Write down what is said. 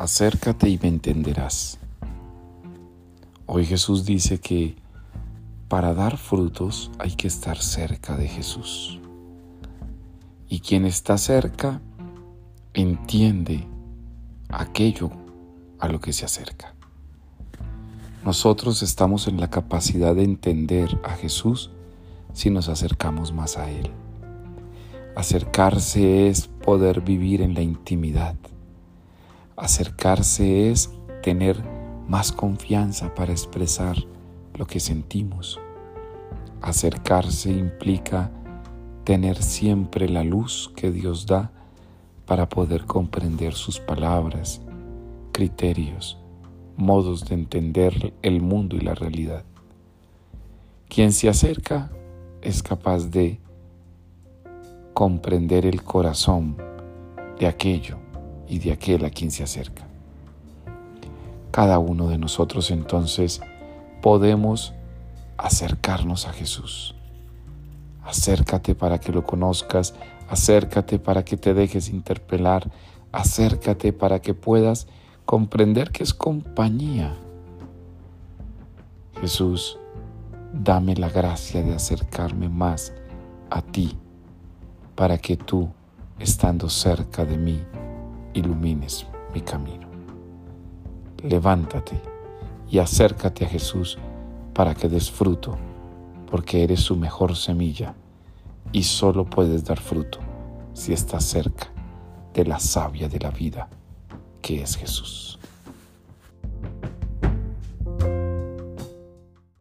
acércate y me entenderás. Hoy Jesús dice que para dar frutos hay que estar cerca de Jesús. Y quien está cerca entiende aquello a lo que se acerca. Nosotros estamos en la capacidad de entender a Jesús si nos acercamos más a Él. Acercarse es poder vivir en la intimidad Acercarse es tener más confianza para expresar lo que sentimos. Acercarse implica tener siempre la luz que Dios da para poder comprender sus palabras, criterios, modos de entender el mundo y la realidad. Quien se acerca es capaz de comprender el corazón de aquello y de aquel a quien se acerca. Cada uno de nosotros entonces podemos acercarnos a Jesús. Acércate para que lo conozcas, acércate para que te dejes interpelar, acércate para que puedas comprender que es compañía. Jesús, dame la gracia de acercarme más a ti, para que tú, estando cerca de mí, ilumines mi camino. Levántate y acércate a Jesús para que des fruto, porque eres su mejor semilla y solo puedes dar fruto si estás cerca de la savia de la vida, que es Jesús.